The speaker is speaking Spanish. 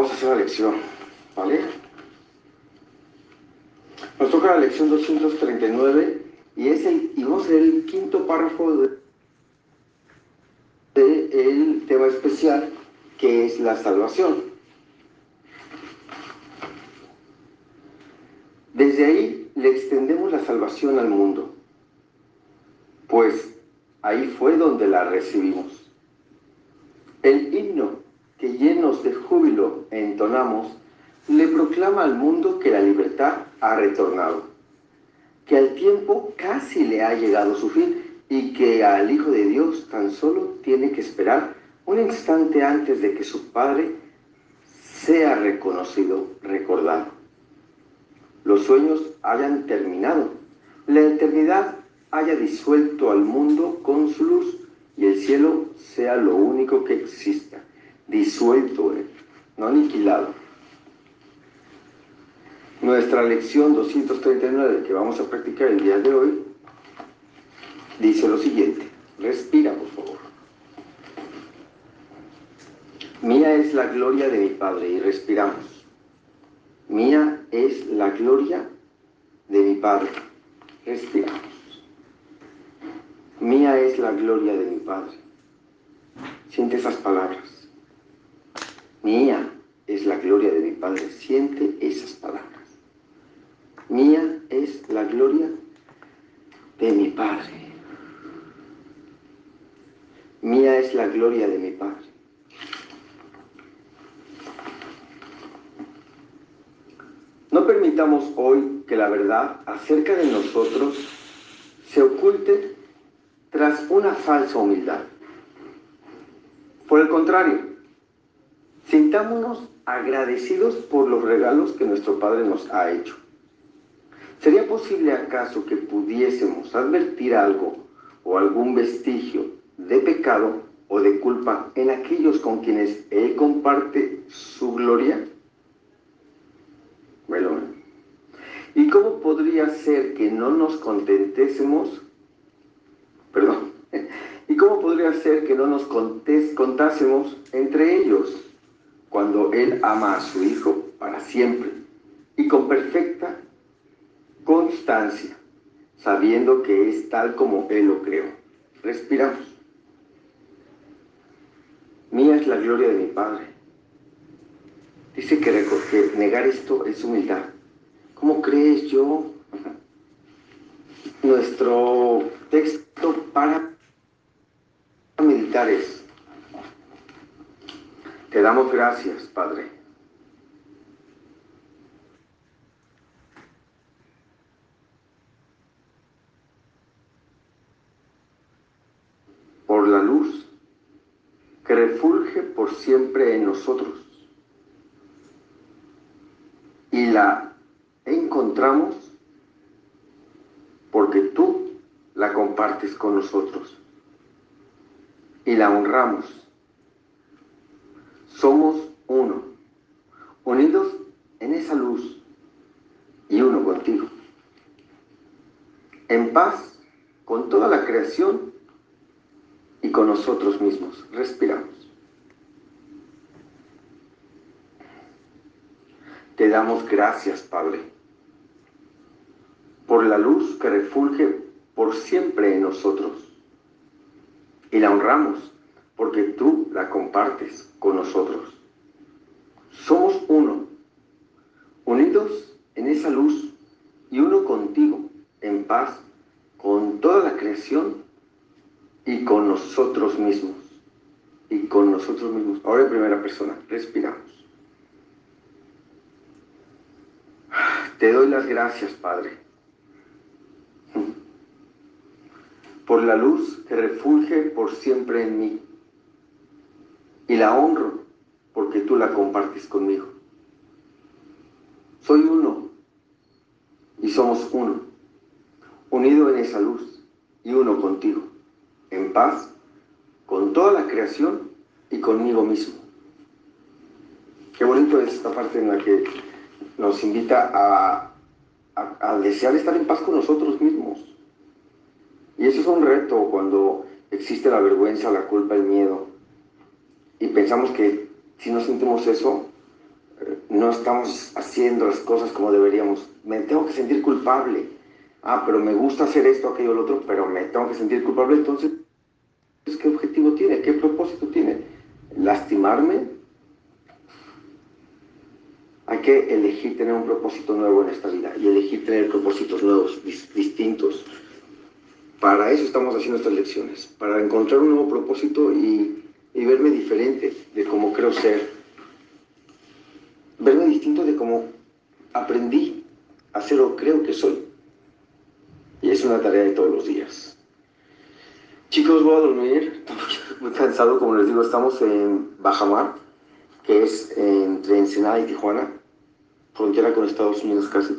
Vamos a hacer la lección, ¿vale? Nos toca la lección 239 y, es el, y vamos a ver el quinto párrafo del de, el tema especial que es la salvación. Desde ahí le extendemos la salvación al mundo, pues ahí fue donde la recibimos. El himno que llenos de júbilo entonamos le proclama al mundo que la libertad ha retornado, que al tiempo casi le ha llegado su fin y que al Hijo de Dios tan solo tiene que esperar un instante antes de que su Padre sea reconocido, recordado. Los sueños hayan terminado, la eternidad haya disuelto al mundo con su luz y el cielo sea lo único que exista, disuelto, él, no aniquilado. Nuestra lección 239 que vamos a practicar el día de hoy dice lo siguiente. Respira, por favor. Mía es la gloria de mi Padre y respiramos. Mía es la gloria de mi Padre. Respiramos. Mía es la gloria de mi Padre. Siente esas palabras. Mía es la gloria de mi Padre. Siente esas palabras. Mía es la gloria de mi Padre. Mía es la gloria de mi Padre. No permitamos hoy que la verdad acerca de nosotros se oculte tras una falsa humildad. Por el contrario, sintámonos agradecidos por los regalos que nuestro Padre nos ha hecho. ¿Sería posible acaso que pudiésemos advertir algo o algún vestigio de pecado o de culpa en aquellos con quienes Él comparte su gloria? Bueno, ¿y cómo podría ser que no nos contentésemos? Perdón. ¿Y cómo podría ser que no nos contásemos entre ellos cuando Él ama a su Hijo para siempre y con perfecta constancia, sabiendo que es tal como Él lo creó? Respiramos. Mía es la gloria de mi Padre. Dice que, negar esto es humildad. ¿Cómo crees yo? Nuestro texto para meditar es, te damos gracias, Padre. por la luz que refulge por siempre en nosotros. Y la encontramos porque tú la compartes con nosotros. Y la honramos. Somos uno, unidos en esa luz y uno contigo. En paz con toda la creación y con nosotros mismos. Respiramos. Te damos gracias, Padre, por la luz que refulge por siempre en nosotros. Y la honramos porque tú la compartes con nosotros. Somos uno, unidos en esa luz y uno contigo, en paz, con toda la creación y con nosotros mismos. Y con nosotros mismos. Ahora en primera persona, respiramos. Te doy las gracias, Padre, por la luz que refulge por siempre en mí. Y la honro porque tú la compartes conmigo. Soy uno y somos uno, unido en esa luz y uno contigo en paz con toda la creación y conmigo mismo. Qué bonito es esta parte en la que nos invita a, desear estar en paz con nosotros mismos. Y eso es un reto cuando existe la vergüenza, la culpa, el miedo. Y pensamos que si no sentimos eso, no estamos haciendo las cosas como deberíamos. Me tengo que sentir culpable. Ah, pero me gusta hacer esto, aquello, lo otro, pero me tengo que sentir culpable. Entonces, ¿qué objetivo tiene? ¿Qué propósito tiene? ¿Lastimarme? Hay que elegir tener un propósito nuevo en esta vida y elegir tener propósitos nuevos, distintos. Para eso estamos haciendo estas lecciones, para encontrar un nuevo propósito y, y verme diferente de cómo creo ser verme distinto de cómo aprendí a ser o creo que soy. Y es una tarea de todos los días. Chicos, voy a dormir, muy cansado, como les digo, estamos en Bajamar, que es entre Ensenada y Tijuana, frontera con Estados Unidos casi.